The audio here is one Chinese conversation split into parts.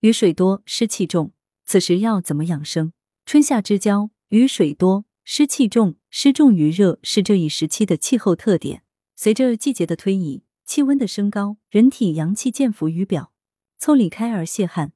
雨水多，湿气重，此时要怎么养生？春夏之交，雨水多，湿气重，湿重于热是这一时期的气候特点。随着季节的推移，气温的升高，人体阳气渐浮于表，腠理开而泄汗。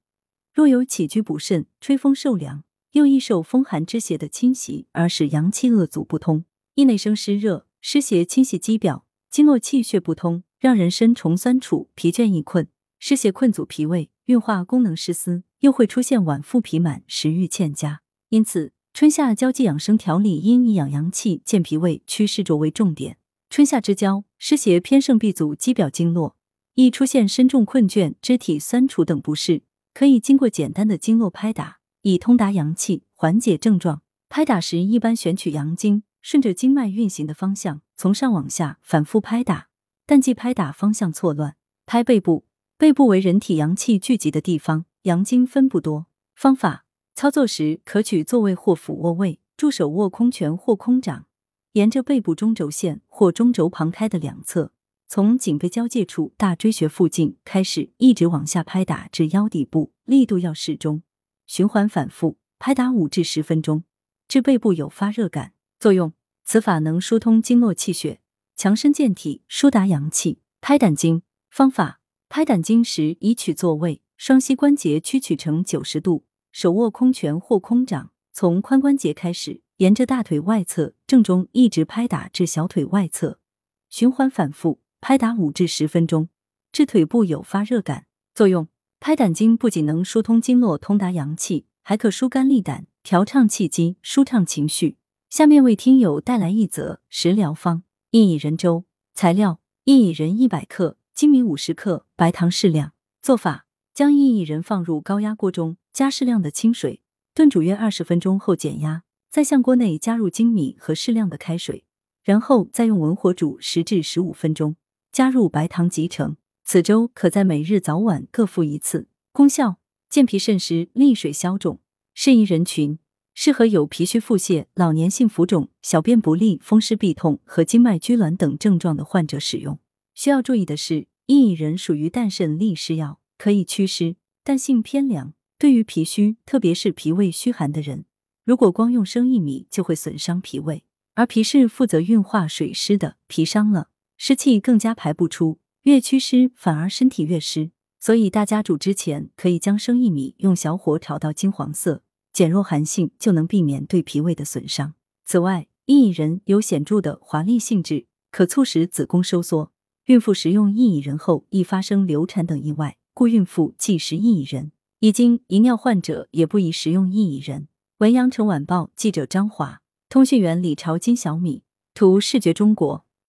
若有起居不慎，吹风受凉，又易受风寒之邪的侵袭，而使阳气恶阻不通，易内生湿热，湿邪侵袭肌表，经络气血不通，让人身重酸楚、疲倦易困。湿邪困阻脾胃，运化功能失司，又会出现脘腹脾满、食欲欠佳。因此，春夏交际养生调理应以养阳气、健脾胃、祛湿浊为重点。春夏之交，湿邪偏盛，必阻肌表经络，易出现身重困倦、肢体酸楚等不适。可以经过简单的经络拍打，以通达阳气，缓解症状。拍打时，一般选取阳经，顺着经脉运行的方向，从上往下反复拍打，但忌拍打方向错乱。拍背部。背部为人体阳气聚集的地方，阳经分布多。方法操作时可取坐位或俯卧位，助手握空拳或空掌，沿着背部中轴线或中轴旁开的两侧，从颈背交界处大椎穴附近开始，一直往下拍打至腰底部，力度要适中，循环反复拍打五至十分钟，至背部有发热感。作用：此法能疏通经络气血，强身健体，疏达阳气。拍胆经方法。拍胆经时，以取坐位，双膝关节屈曲成九十度，手握空拳或空掌，从髋关节开始，沿着大腿外侧正中一直拍打至小腿外侧，循环反复拍打五至十分钟，至腿部有发热感。作用：拍胆经不仅能疏通经络、通达阳气，还可疏肝利胆、调畅气机、舒畅情绪。下面为听友带来一则食疗方：薏苡仁粥。材料：薏苡仁一百克。粳米五十克，白糖适量。做法：将薏苡仁放入高压锅中，加适量的清水，炖煮约二十分钟后减压，再向锅内加入粳米和适量的开水，然后再用文火煮十至十五分钟，加入白糖即成。此粥可在每日早晚各服一次。功效：健脾渗湿，利水消肿。适宜人群：适合有脾虚腹泻、老年性浮肿、小便不利、风湿痹痛和经脉拘挛等症状的患者使用。需要注意的是，薏苡仁属于淡渗利湿药，可以祛湿，但性偏凉。对于脾虚，特别是脾胃虚寒的人，如果光用生薏米，就会损伤脾胃。而脾是负责运化水湿的，脾伤了，湿气更加排不出，越祛湿反而身体越湿。所以大家煮之前，可以将生薏米用小火炒到金黄色，减弱寒性，就能避免对脾胃的损伤。此外，薏苡仁有显著的滑利性质，可促使子宫收缩。孕妇食用薏苡仁后易发生流产等意外，故孕妇忌食薏苡仁。已经遗尿患者也不宜食用薏苡仁。文阳城晚报记者张华，通讯员李朝金小米，图视觉中国。